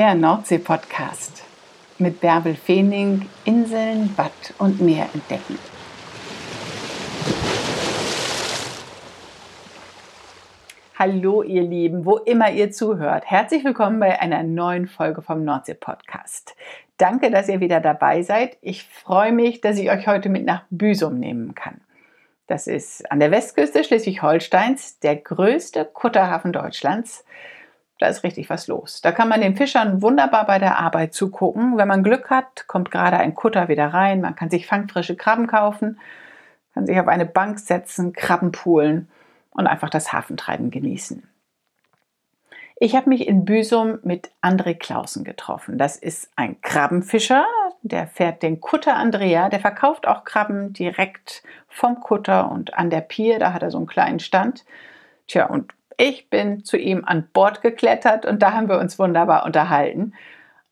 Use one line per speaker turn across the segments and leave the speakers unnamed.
der Nordsee-Podcast. Mit Bärbel Feening Inseln, Bad und Meer entdecken. Hallo ihr Lieben, wo immer ihr zuhört. Herzlich willkommen bei einer neuen Folge vom Nordsee-Podcast. Danke, dass ihr wieder dabei seid. Ich freue mich, dass ich euch heute mit nach Büsum nehmen kann. Das ist an der Westküste Schleswig-Holsteins der größte Kutterhafen Deutschlands. Da ist richtig was los. Da kann man den Fischern wunderbar bei der Arbeit zugucken. Wenn man Glück hat, kommt gerade ein Kutter wieder rein. Man kann sich fangfrische Krabben kaufen, kann sich auf eine Bank setzen, Krabben poolen und einfach das Hafentreiben genießen. Ich habe mich in Büsum mit André Clausen getroffen. Das ist ein Krabbenfischer, der fährt den Kutter Andrea, der verkauft auch Krabben direkt vom Kutter und an der Pier, da hat er so einen kleinen Stand. Tja, und ich bin zu ihm an Bord geklettert und da haben wir uns wunderbar unterhalten.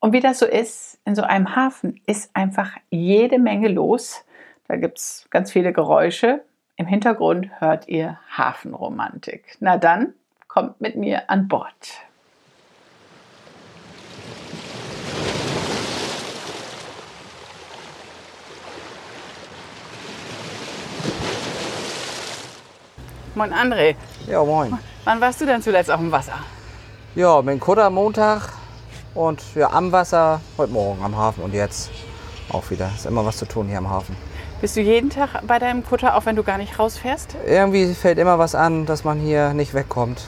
Und wie das so ist, in so einem Hafen ist einfach jede Menge los. Da gibt es ganz viele Geräusche. Im Hintergrund hört ihr Hafenromantik. Na dann, kommt mit mir an Bord. Moin André.
Ja, moin.
Wann warst du denn zuletzt auf dem Wasser?
Ja, mit dem Kutter Montag und ja, am Wasser heute Morgen am Hafen und jetzt auch wieder. Ist immer was zu tun hier am Hafen.
Bist du jeden Tag bei deinem Kutter, auch wenn du gar nicht rausfährst?
Irgendwie fällt immer was an, dass man hier nicht wegkommt.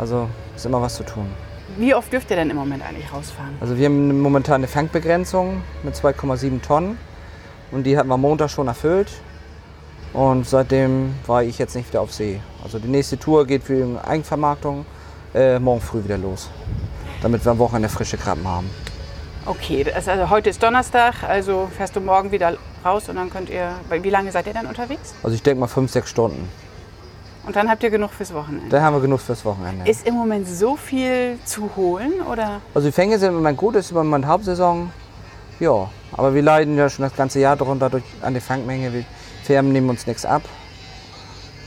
Also ist immer was zu tun.
Wie oft dürft ihr denn im Moment eigentlich rausfahren?
Also wir haben momentan eine Fangbegrenzung mit 2,7 Tonnen und die hatten wir Montag schon erfüllt. Und seitdem war ich jetzt nicht wieder auf See. Also die nächste Tour geht für die Eigenvermarktung äh, morgen früh wieder los, damit wir am Wochenende frische Krabben haben.
Okay, also heute ist Donnerstag, also fährst du morgen wieder raus und dann könnt ihr. Wie lange seid ihr dann unterwegs?
Also ich denke mal fünf, sechs Stunden.
Und dann habt ihr genug fürs Wochenende.
Dann haben wir genug fürs Wochenende.
Ist im Moment so viel zu holen oder?
Also die Fänge sind im Moment gut, ist im Moment Hauptsaison. Ja, aber wir leiden ja schon das ganze Jahr darunter durch, an der Fangmenge. Firmen nehmen uns nichts ab,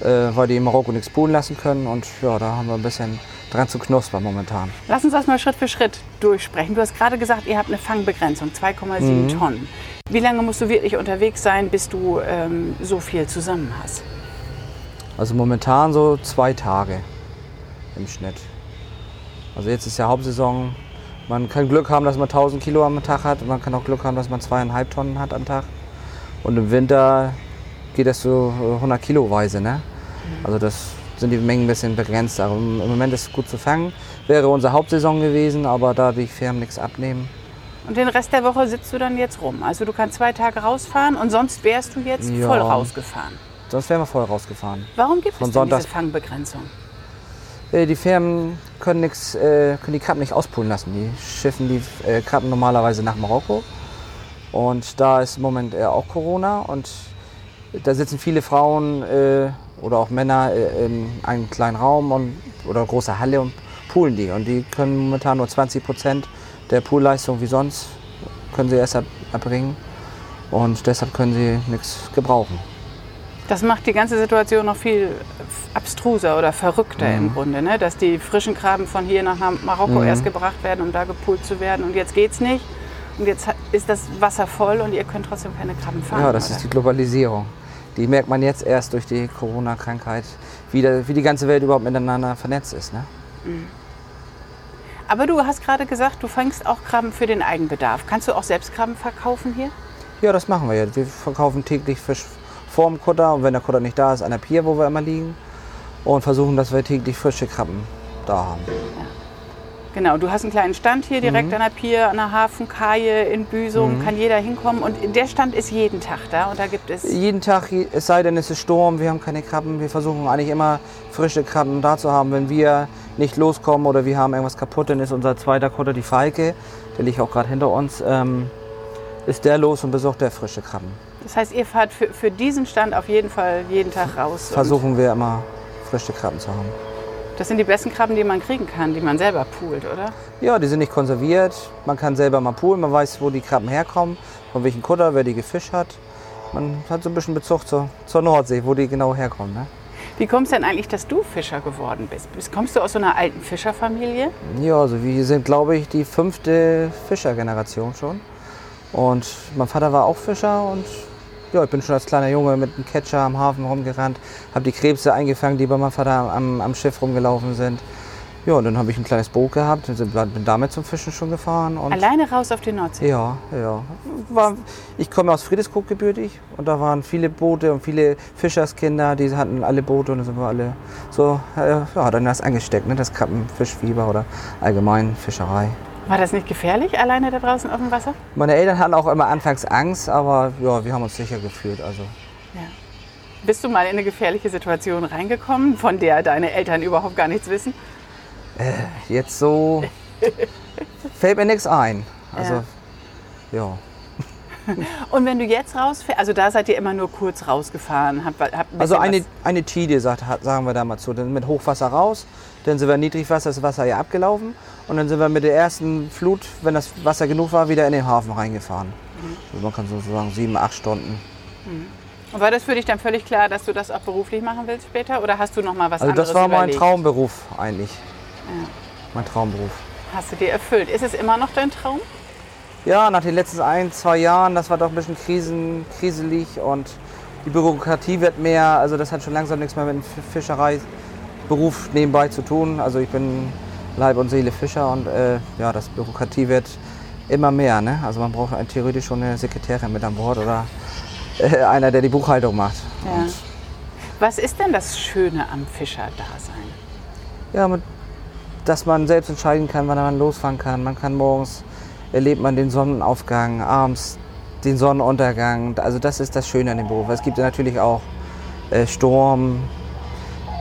äh, weil die in Marokko nichts poolen lassen können. Und ja, da haben wir ein bisschen dran zu knuspern momentan.
Lass uns das mal Schritt für Schritt durchsprechen. Du hast gerade gesagt, ihr habt eine Fangbegrenzung, 2,7 mhm. Tonnen. Wie lange musst du wirklich unterwegs sein, bis du ähm, so viel zusammen hast?
Also momentan so zwei Tage im Schnitt. Also jetzt ist ja Hauptsaison. Man kann Glück haben, dass man 1000 Kilo am Tag hat. Man kann auch Glück haben, dass man zweieinhalb Tonnen hat am Tag. Und im Winter geht das so 100 Kilo weise. Ne? Also das sind die Mengen ein bisschen begrenzt. Aber im Moment ist es gut zu fangen. Wäre unsere Hauptsaison gewesen, aber da die Firmen nichts abnehmen.
Und den Rest der Woche sitzt du dann jetzt rum. Also du kannst zwei Tage rausfahren und sonst wärst du jetzt ja, voll rausgefahren.
Sonst wären wir voll rausgefahren.
Warum gibt Von es denn diese Fangbegrenzung?
Äh, die Firmen können, nix, äh, können die Krabben nicht auspulen lassen. Die schiffen die äh, Krabben normalerweise nach Marokko. Und da ist im Moment auch Corona und da sitzen viele Frauen äh, oder auch Männer äh, in einem kleinen Raum und, oder große Halle und poolen die. Und die können momentan nur 20 Prozent der Poolleistung wie sonst, können sie erst erbringen. Und deshalb können sie nichts gebrauchen.
Das macht die ganze Situation noch viel abstruser oder verrückter mhm. im Grunde, ne? dass die frischen Krabben von hier nach Marokko mhm. erst gebracht werden, um da gepoolt zu werden. Und jetzt geht's nicht. Und jetzt ist das Wasser voll und ihr könnt trotzdem keine Krabben fangen.
Ja, das oder? ist die Globalisierung die merkt man jetzt erst durch die Corona-Krankheit, wie, wie, die ganze Welt überhaupt miteinander vernetzt ist. Ne? Mhm.
Aber du hast gerade gesagt, du fängst auch Krabben für den Eigenbedarf. Kannst du auch selbst Krabben verkaufen hier?
Ja, das machen wir ja. Wir verkaufen täglich Fisch vorm Kutter und wenn der Kutter nicht da ist, an der Pier, wo wir immer liegen. Und versuchen, dass wir täglich frische Krabben da haben.
Genau, du hast einen kleinen Stand hier direkt mhm. an der Pier, an der Hafenkaje in Büsum, mhm. kann jeder hinkommen und der Stand ist jeden Tag da und da gibt es...
Jeden Tag, es sei denn es ist Sturm, wir haben keine Krabben, wir versuchen eigentlich immer frische Krabben da zu haben. Wenn wir nicht loskommen oder wir haben irgendwas kaputt, dann ist unser zweiter Kutter die Falke, der liegt auch gerade hinter uns, ähm, ist der los und besorgt der frische Krabben.
Das heißt, ihr fahrt für, für diesen Stand auf jeden Fall jeden Tag raus?
Versuchen wir immer frische Krabben zu haben.
Das sind die besten Krabben, die man kriegen kann, die man selber poolt, oder?
Ja, die sind nicht konserviert. Man kann selber mal poolen, man weiß, wo die Krabben herkommen, von welchem Kutter, wer die gefischt hat. Man hat so ein bisschen Bezug zur, zur Nordsee, wo die genau herkommen. Ne?
Wie kommst du denn eigentlich, dass du Fischer geworden bist? Bist- Kommst du aus so einer alten Fischerfamilie?
Ja, also wir sind, glaube ich, die fünfte Fischergeneration schon. Und mein Vater war auch Fischer und ja, ich bin schon als kleiner Junge mit einem Catcher am Hafen rumgerannt, habe die Krebse eingefangen, die bei meinem Vater am, am Schiff rumgelaufen sind. Ja, und dann habe ich ein kleines Boot gehabt, und bin damit zum Fischen schon gefahren. Und
Alleine raus auf die Nordsee?
Ja, ja. War, ich komme aus Friedrichskoog gebürtig und da waren viele Boote und viele Fischerskinder, die hatten alle Boote und dann sind wir alle so, äh, ja, dann das angesteckt, ne? das Krabbenfischfieber oder allgemein Fischerei.
War das nicht gefährlich, alleine da draußen auf dem Wasser?
Meine Eltern hatten auch immer anfangs Angst, aber ja, wir haben uns sicher gefühlt. Also.
Ja. Bist du mal in eine gefährliche Situation reingekommen, von der deine Eltern überhaupt gar nichts wissen?
Jetzt so fällt mir nichts ein. Also, ja.
Und wenn du jetzt rausfährst, also da seid ihr immer nur kurz rausgefahren, habt, habt ein
Also eine,
was-
eine Tide, sagen wir da mal zu. Dann mit Hochwasser raus, dann sind wir Niedrigwasser, ist das Wasser ja abgelaufen. Und dann sind wir mit der ersten Flut, wenn das Wasser genug war, wieder in den Hafen reingefahren.
Mhm.
Also man kann so sagen, sieben, acht Stunden.
Und war das für dich dann völlig klar, dass du das auch beruflich machen willst später? Oder hast du noch mal was
Also
anderes
das war mein
überlegt?
Traumberuf eigentlich. Mein Traumberuf.
Hast du dir erfüllt? Ist es immer noch dein Traum?
Ja, nach den letzten ein, zwei Jahren, das war doch ein bisschen krisen, kriselig und die Bürokratie wird mehr. Also das hat schon langsam nichts mehr mit dem F- Fischereiberuf nebenbei zu tun. Also ich bin Leib und Seele Fischer und äh, ja, das Bürokratie wird immer mehr. Ne? Also man braucht ein- theoretisch schon eine Sekretärin mit an Bord oder äh, einer, der die Buchhaltung macht.
Ja. Was ist denn das Schöne am Fischerdasein?
ja, mit, dass man selbst entscheiden kann, wann man losfahren kann. Man kann morgens erlebt man den Sonnenaufgang, abends den Sonnenuntergang. Also das ist das Schöne an dem Beruf. Es gibt natürlich auch äh, Sturm.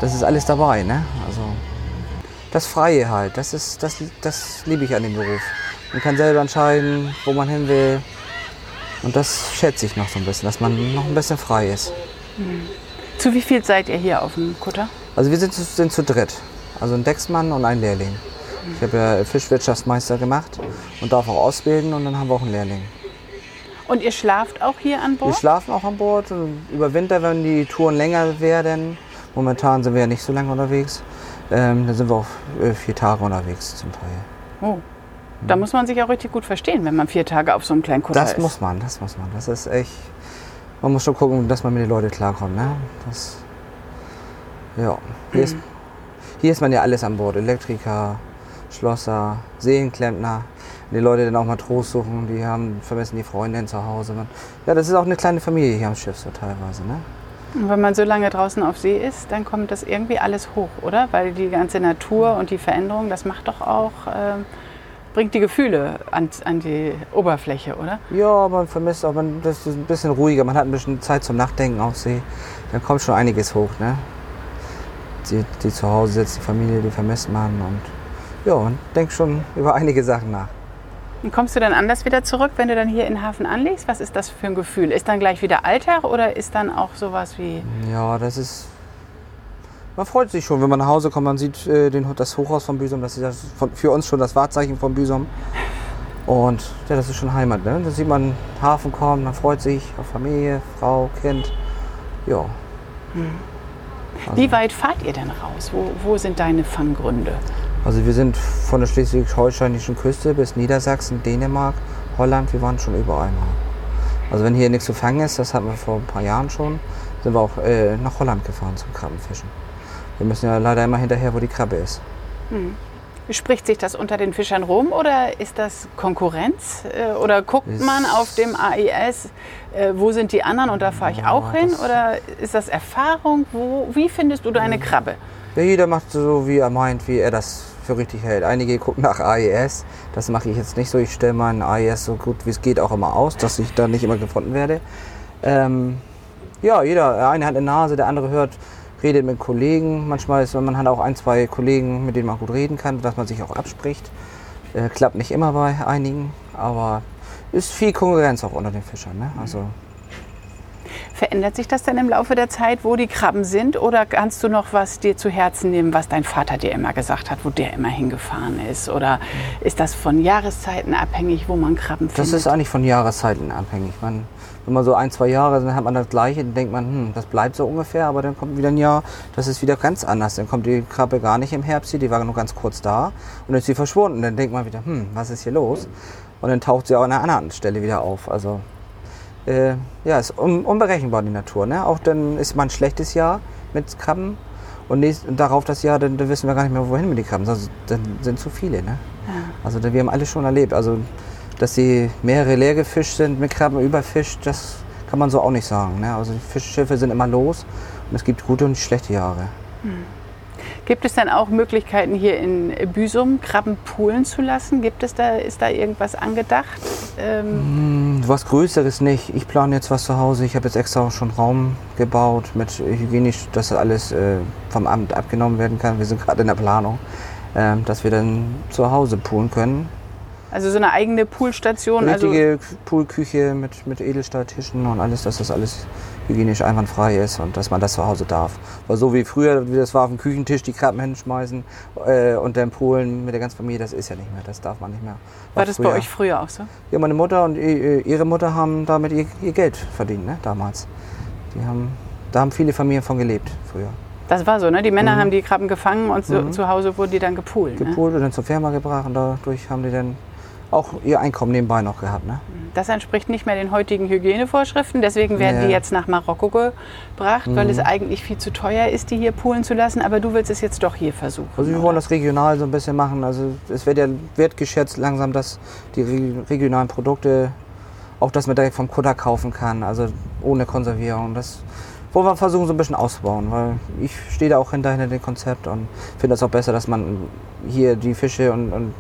Das ist alles dabei, ne? Also das Freie halt. Das ist das, das liebe ich an dem Beruf. Man kann selber entscheiden, wo man hin will. Und das schätze ich noch so ein bisschen, dass man noch ein bisschen frei ist.
Zu wie viel seid ihr hier auf dem Kutter?
Also wir sind, zu- sind zu dritt. Also ein Decksmann und ein Lehrling. Ich habe ja Fischwirtschaftsmeister gemacht und darf auch ausbilden und dann haben wir auch einen Lehrling.
Und ihr schlaft auch hier an
Wir
Bord?
schlafen auch an Bord und über Winter, wenn die Touren länger werden. Momentan sind wir ja nicht so lange unterwegs. Ähm, dann sind wir auch äh, vier Tage unterwegs zum Teil.
Oh. Da muss man sich auch richtig gut verstehen, wenn man vier Tage auf so einem kleinen Kutter
Das
ist.
muss man, das muss man. Das ist echt. Man muss schon gucken, dass man mit den Leuten klarkommt. Ne? Das, ja. Hier, ist, hier ist man ja alles an Bord. Elektriker, Schlosser, Seelenklempner. Die Leute dann auch mal Trost suchen, die haben, vermissen die Freundin zu Hause. Ja, das ist auch eine kleine Familie hier am Schiff so teilweise. Ne?
Und wenn man so lange draußen auf See ist, dann kommt das irgendwie alles hoch, oder? Weil die ganze Natur und die Veränderung, das macht doch auch, ähm, bringt die Gefühle an, an die Oberfläche, oder?
Ja, man vermisst auch, man, das ist ein bisschen ruhiger, man hat ein bisschen Zeit zum Nachdenken auf See. Dann kommt schon einiges hoch, ne? Die, die zu Hause sitzt, die Familie, die vermisst man und ja, man denkt schon über einige Sachen nach.
Und kommst du dann anders wieder zurück, wenn du dann hier in Hafen anlegst? Was ist das für ein Gefühl? Ist dann gleich wieder Alltag oder ist dann auch sowas wie,
Ja, das ist. Man freut sich schon, wenn man nach Hause kommt. Man sieht äh, den, das Hochhaus von Büsum. Das ist ja von, für uns schon das Wahrzeichen von Büsum. Und ja, das ist schon Heimat. Ne? Da sieht man Hafen kommen, man freut sich auf Familie, Frau, Kind. Ja.
wie weit fahrt ihr denn raus? Wo, wo sind deine Fanggründe?
Also wir sind von der schleswig-holsteinischen Küste bis Niedersachsen, Dänemark, Holland, wir waren schon überall mal. Also wenn hier nichts zu fangen ist, das hatten wir vor ein paar Jahren schon, sind wir auch äh, nach Holland gefahren zum Krabbenfischen. Wir müssen ja leider immer hinterher, wo die Krabbe ist.
Spricht sich das unter den Fischern rum oder ist das Konkurrenz? Äh, Oder guckt
Ist-
man auf dem AIS, äh, wo sind die anderen und da fahre ich auch hin? Oder ist das Erfahrung? Wo, wie findest du deine Krabbe?
Ja, jeder macht so, wie er meint, wie er das für richtig hält. Einige gucken nach AES, das mache ich jetzt nicht so. Ich stelle meinen AES so gut wie es geht auch immer aus, dass ich da nicht immer gefunden werde. Ähm, ja, jeder, der eine hat eine Nase, der andere hört, redet mit Kollegen. Manchmal ist man hat auch ein, zwei Kollegen, mit denen man gut reden kann, dass man sich auch abspricht. Äh, klappt nicht immer bei einigen, aber ist viel Konkurrenz auch unter den Fischern. Ne? Also,
Verändert sich das denn im Laufe der Zeit, wo die Krabben sind? Oder kannst du noch was dir zu Herzen nehmen, was dein Vater dir immer gesagt hat, wo der immer hingefahren ist? Oder ist das von Jahreszeiten abhängig, wo man Krabben
Das
findet?
ist eigentlich von Jahreszeiten abhängig. Man, wenn man so ein, zwei Jahre, dann hat man das Gleiche, dann denkt man, hm, das bleibt so ungefähr, aber dann kommt wieder ein Jahr, das ist wieder ganz anders. Dann kommt die Krabbe gar nicht im Herbst hier, die war nur ganz kurz da und dann ist sie verschwunden. Dann denkt man wieder, hm, was ist hier los? Und dann taucht sie auch an einer anderen Stelle wieder auf. Also äh, ja, ist un unberechenbar die Natur. Ne? Auch dann ist mal ein schlechtes Jahr mit Krabben und, nächst, und darauf das Jahr, dann, dann, wissen wir gar nicht mehr, wohin mit den Krabben. Also, dann sind zu viele. Ne? Ja. Also wir haben alles schon erlebt. Also dass sie mehrere leer gefischt sind mit Krabben überfischt, das kann man so auch nicht sagen. Ne? Also die Fischschiffe sind immer los und es gibt gute und schlechte Jahre. Hm.
Gibt es dann auch Möglichkeiten hier in Büsum Krabben poolen zu lassen? Gibt es da, ist da irgendwas angedacht?
Ähm hm, was Größeres nicht. Ich plane jetzt was zu Hause. Ich habe jetzt extra schon Raum gebaut mit hygienisch, dass alles äh, vom Amt abgenommen werden kann. Wir sind gerade in der Planung, äh, dass wir dann zu Hause poolen können.
Also so eine eigene Poolstation?
Eine richtige also Poolküche mit, mit Edelstahltischen und alles, dass das alles hygienisch einwandfrei ist und dass man das zu Hause darf. Weil so wie früher, wie das war auf dem Küchentisch, die Krabben hinschmeißen äh, und dann Polen mit der ganzen Familie, das ist ja nicht mehr, das darf man nicht mehr.
War, war das früher. bei euch früher auch so?
Ja, meine Mutter und ihre Mutter haben damit ihr, ihr Geld verdient, ne, damals. Die haben, da haben viele Familien von gelebt früher.
Das war so, ne? Die Männer mhm. haben die Krabben gefangen und so, mhm. zu Hause wurden die dann gepoolt.
Ne? Gepoolt ne? und dann zur Firma gebracht und dadurch haben die dann auch ihr Einkommen nebenbei noch gehabt. Ne?
Das entspricht nicht mehr den heutigen Hygienevorschriften. Deswegen werden ja. die jetzt nach Marokko gebracht, mhm. weil es eigentlich viel zu teuer ist, die hier poolen zu lassen. Aber du willst es jetzt doch hier versuchen.
Also wir oder? wollen das regional so ein bisschen machen. Also es wird ja wertgeschätzt langsam, dass die regionalen Produkte, auch dass man direkt vom Kutter kaufen kann, also ohne Konservierung. Das wollen wir versuchen so ein bisschen auszubauen, weil ich stehe da auch hinter, hinter dem Konzept und finde es auch besser, dass man hier die Fische und, und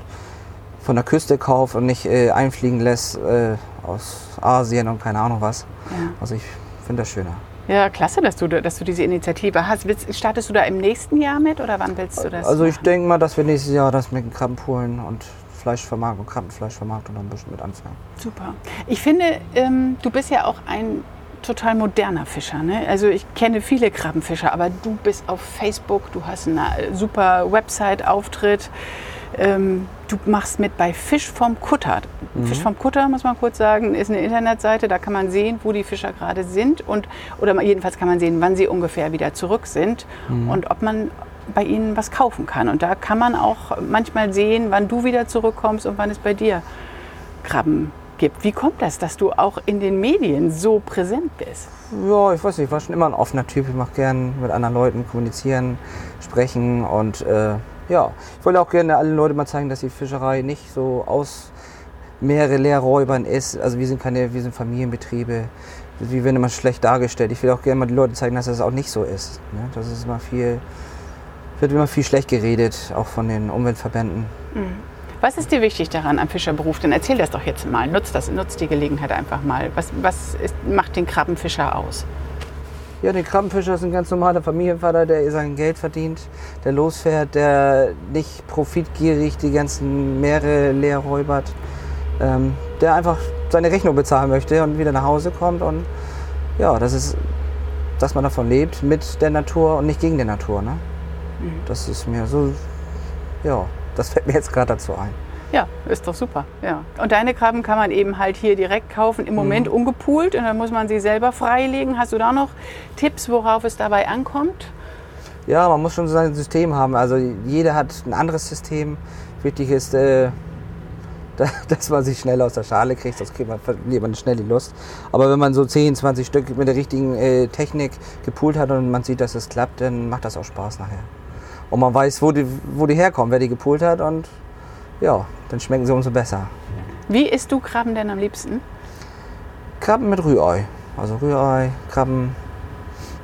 von der Küste kauft und nicht äh, einfliegen lässt äh, aus Asien und keine Ahnung was. Ja. Also ich finde das schöner.
Ja, klasse, dass du, dass du diese Initiative hast. Willst, startest du da im nächsten Jahr mit oder wann willst du das?
Also ich denke mal, dass wir nächstes Jahr das mit den Krabbenpolen und Fleischvermarktung, Krabbenfleischvermarktung ein bisschen mit anfangen.
Super. Ich finde, ähm, du bist ja auch ein total moderner Fischer. Ne? Also ich kenne viele Krabbenfischer, aber du bist auf Facebook, du hast einen äh, super Website-Auftritt. Ähm, du machst mit bei Fisch vom Kutter. Mhm. Fisch vom Kutter, muss man kurz sagen, ist eine Internetseite, da kann man sehen, wo die Fischer gerade sind und oder jedenfalls kann man sehen, wann sie ungefähr wieder zurück sind mhm. und ob man bei ihnen was kaufen kann. Und da kann man auch manchmal sehen, wann du wieder zurückkommst und wann es bei dir Krabben gibt. Wie kommt das, dass du auch in den Medien so präsent bist?
Ja, ich weiß nicht, ich war schon immer ein offener Typ. Ich mache gern mit anderen Leuten kommunizieren, sprechen und äh, ja, ich wollte auch gerne allen Leuten mal zeigen, dass die Fischerei nicht so aus mehrere Leerräubern ist. Also wir sind keine, wir sind Familienbetriebe. Wir werden immer schlecht dargestellt. Ich will auch gerne mal die Leute zeigen, dass das auch nicht so ist. Ne? Das ist immer viel, wird immer viel schlecht geredet, auch von den Umweltverbänden.
Mhm. Was ist dir wichtig daran am Fischerberuf? Dann erzähl das doch jetzt mal. Nutz das, nutz die Gelegenheit einfach mal. Was, was ist, macht den Krabbenfischer aus?
Ja, der Krabbenfischer ist ein ganz normaler Familienvater, der sein Geld verdient, der losfährt, der nicht profitgierig die ganzen Meere leer räubert, ähm, der einfach seine Rechnung bezahlen möchte und wieder nach Hause kommt. Und ja, das ist, dass man davon lebt, mit der Natur und nicht gegen die Natur. Ne? Mhm. Das ist mir so, ja, das fällt mir jetzt gerade dazu ein.
Ja, ist doch super. Ja. Und deine Krabben kann man eben halt hier direkt kaufen, im Moment mhm. ungepoolt und dann muss man sie selber freilegen. Hast du da noch Tipps, worauf es dabei ankommt?
Ja, man muss schon sein System haben. Also jeder hat ein anderes System. Wichtig ist, äh, dass man sich schnell aus der Schale kriegt, sonst kriegt man, verliert man schnell die Lust. Aber wenn man so 10, 20 Stück mit der richtigen äh, Technik gepoolt hat und man sieht, dass es klappt, dann macht das auch Spaß nachher. Und man weiß, wo die, wo die herkommen, wer die gepoolt hat und ja, dann schmecken sie umso besser.
Wie isst du Krabben denn am liebsten?
Krabben mit Rührei. Also Rührei, Krabben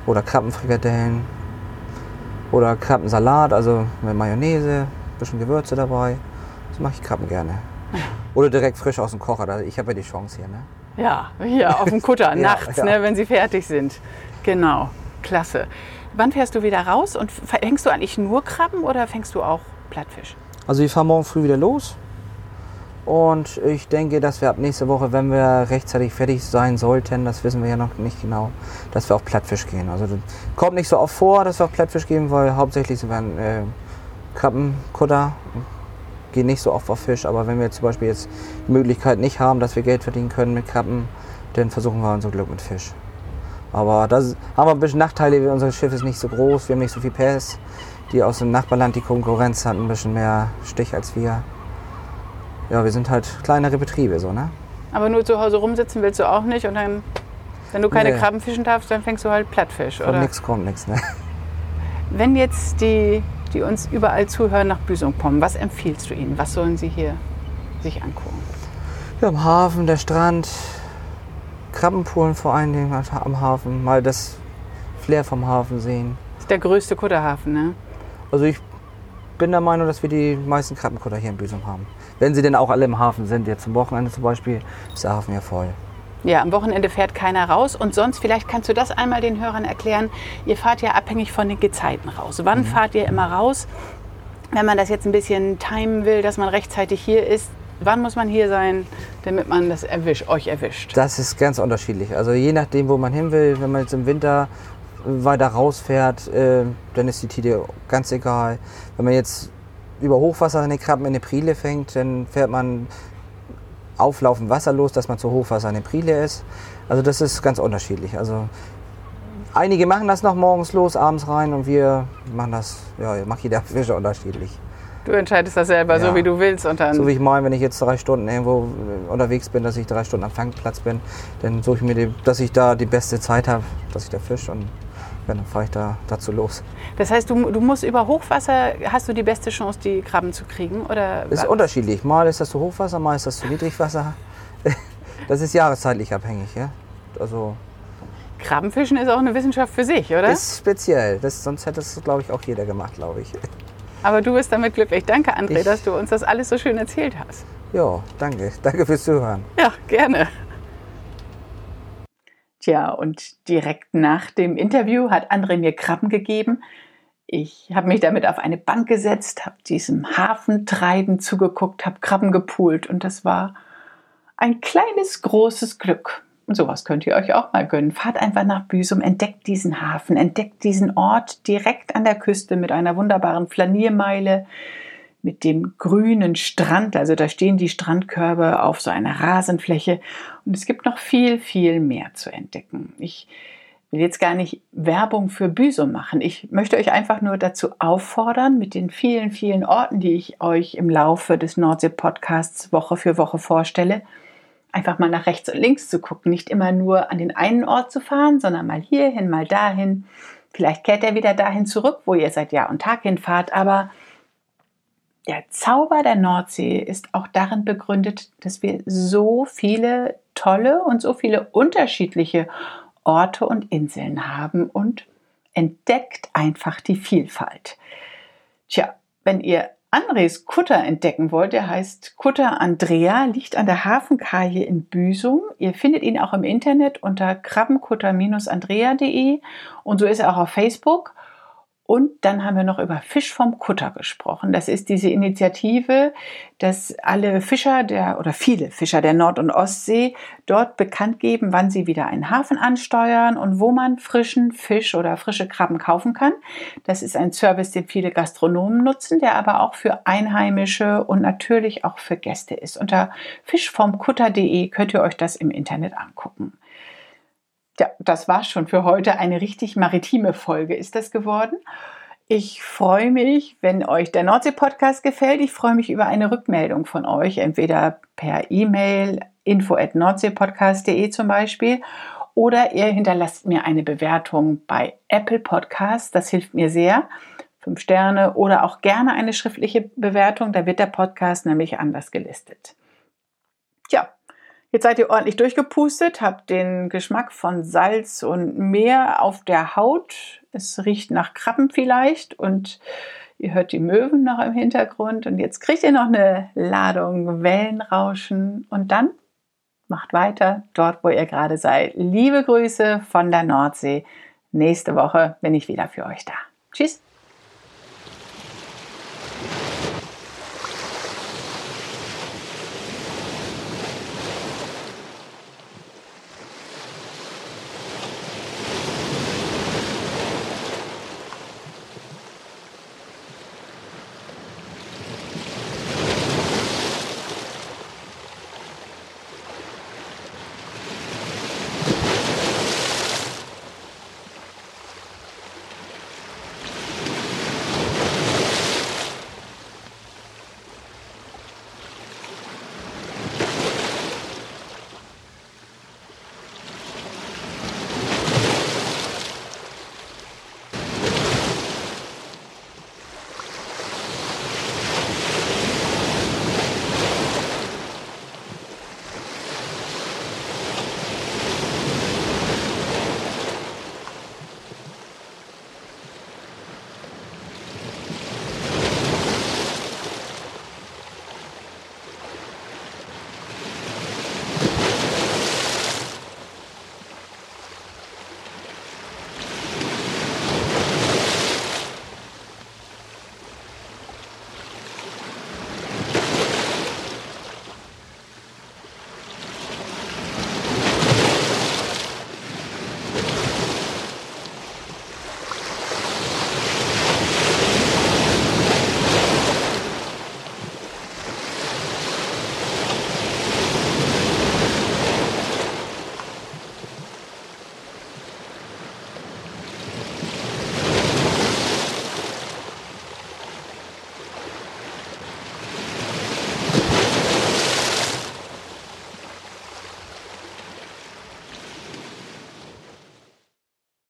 oder Krabbenfrikadellen oder Krabbensalat, also mit Mayonnaise, bisschen Gewürze dabei. Das mache ich Krabben gerne. Oder direkt frisch aus dem Kocher. Ich habe ja die Chance hier. Ne?
Ja, hier auf dem Kutter, nachts, ja. Ne, wenn sie fertig sind. Genau, klasse. Wann fährst du wieder raus und fängst du eigentlich nur Krabben oder fängst du auch Plattfisch?
Also ich fahre morgen früh wieder los. Und ich denke, dass wir ab nächste Woche, wenn wir rechtzeitig fertig sein sollten, das wissen wir ja noch nicht genau, dass wir auf Plattfisch gehen. Also kommt nicht so oft vor, dass wir auf Plattfisch gehen, weil hauptsächlich sind wir äh, Krabbenkutter, gehen nicht so oft auf Fisch. Aber wenn wir zum Beispiel jetzt die Möglichkeit nicht haben, dass wir Geld verdienen können mit Krabben, dann versuchen wir unser Glück mit Fisch. Aber da haben wir ein bisschen Nachteile. Unser Schiff ist nicht so groß, wir haben nicht so viel PS. Die aus dem Nachbarland, die Konkurrenz hat ein bisschen mehr Stich als wir. Ja, wir sind halt kleinere Betriebe, so, ne?
Aber nur zu Hause rumsitzen willst du auch nicht und dann, wenn du keine nee. Krabben fischen darfst, dann fängst du halt Plattfisch,
Von
oder?
Nix kommt nichts, ne?
Wenn jetzt die, die uns überall zuhören, nach Büsum kommen, was empfiehlst du ihnen? Was sollen sie hier sich angucken?
Ja, am Hafen, der Strand, Krabbenpoolen vor allen Dingen am Hafen, mal das Flair vom Hafen sehen.
Das ist der größte Kutterhafen, ne?
Also ich bin der Meinung, dass wir die meisten Krabbenkutter hier in Büsum haben. Wenn sie denn auch alle im Hafen sind, jetzt zum Wochenende zum Beispiel, ist der Hafen ja voll.
Ja, am Wochenende fährt keiner raus. Und sonst, vielleicht kannst du das einmal den Hörern erklären. Ihr fahrt ja abhängig von den Gezeiten raus. Wann mhm. fahrt ihr immer raus? Wenn man das jetzt ein bisschen timen will, dass man rechtzeitig hier ist, wann muss man hier sein, damit man das erwischt, euch erwischt?
Das ist ganz unterschiedlich. Also je nachdem, wo man hin will. Wenn man jetzt im Winter weiter rausfährt, äh, dann ist die Tide ganz egal. Wenn man jetzt über Hochwasser in den Krabben in der Prile fängt, dann fährt man auflaufend Wasser los, dass man zu Hochwasser in der Prile ist. Also das ist ganz unterschiedlich. Also einige machen das noch morgens los, abends rein und wir machen das, ja, macht jeder Fischer unterschiedlich.
Du entscheidest das selber, ja. so wie du willst. Und dann
so wie ich meine, wenn ich jetzt drei Stunden irgendwo unterwegs bin, dass ich drei Stunden am Fangplatz bin, dann suche ich mir, die, dass ich da die beste Zeit habe, dass ich da fische und dann fahre ich da dazu los.
Das heißt, du, du musst über Hochwasser, hast du die beste Chance, die Krabben zu kriegen? Oder
ist unterschiedlich. Mal ist das zu Hochwasser, mal ist das zu Niedrigwasser. Das ist jahreszeitlich abhängig. Ja? Also
Krabbenfischen ist auch eine Wissenschaft für sich, oder?
Ist speziell. Das, sonst hätte es, glaube ich, auch jeder gemacht, glaube ich.
Aber du bist damit glücklich. Danke, André, ich, dass du uns das alles so schön erzählt hast.
Ja, danke. Danke fürs Zuhören.
Ja, gerne. Tja, und direkt nach dem Interview hat André mir Krabben gegeben. Ich habe mich damit auf eine Bank gesetzt, habe diesem Hafentreiben zugeguckt, habe Krabben gepult und das war ein kleines, großes Glück. Und sowas könnt ihr euch auch mal gönnen. Fahrt einfach nach Büsum, entdeckt diesen Hafen, entdeckt diesen Ort direkt an der Küste mit einer wunderbaren Flaniermeile, mit dem grünen Strand. Also da stehen die Strandkörbe auf so einer Rasenfläche. Und es gibt noch viel, viel mehr zu entdecken. Ich will jetzt gar nicht Werbung für Büsum machen. Ich möchte euch einfach nur dazu auffordern, mit den vielen, vielen Orten, die ich euch im Laufe des Nordsee-Podcasts Woche für Woche vorstelle, einfach mal nach rechts und links zu gucken. Nicht immer nur an den einen Ort zu fahren, sondern mal hierhin, mal dahin. Vielleicht kehrt er wieder dahin zurück, wo ihr seit Jahr und Tag hinfahrt, aber der Zauber der Nordsee ist auch darin begründet, dass wir so viele tolle und so viele unterschiedliche Orte und Inseln haben und entdeckt einfach die Vielfalt. Tja, wenn ihr Andres Kutter entdecken wollt, der heißt Kutter Andrea, liegt an der Hafenkaje in Büsum. Ihr findet ihn auch im Internet unter krabbenkutter-andrea.de und so ist er auch auf Facebook. Und dann haben wir noch über Fisch vom Kutter gesprochen. Das ist diese Initiative, dass alle Fischer der oder viele Fischer der Nord- und Ostsee dort bekannt geben, wann sie wieder einen Hafen ansteuern und wo man frischen Fisch oder frische Krabben kaufen kann. Das ist ein Service, den viele Gastronomen nutzen, der aber auch für Einheimische und natürlich auch für Gäste ist. Unter fischvomkutter.de könnt ihr euch das im Internet angucken. Das war schon für heute eine richtig maritime Folge ist das geworden. Ich freue mich, wenn euch der Nordsee-Podcast gefällt. Ich freue mich über eine Rückmeldung von euch, entweder per E-Mail info at nordseepodcast.de zum Beispiel oder ihr hinterlasst mir eine Bewertung bei Apple Podcasts. Das hilft mir sehr. Fünf Sterne oder auch gerne eine schriftliche Bewertung. Da wird der Podcast nämlich anders gelistet. Jetzt seid ihr ordentlich durchgepustet, habt den Geschmack von Salz und Meer auf der Haut. Es riecht nach Krabben vielleicht und ihr hört die Möwen noch im Hintergrund. Und jetzt kriegt ihr noch eine Ladung Wellenrauschen und dann macht weiter dort, wo ihr gerade seid. Liebe Grüße von der Nordsee. Nächste Woche bin ich wieder für euch da. Tschüss.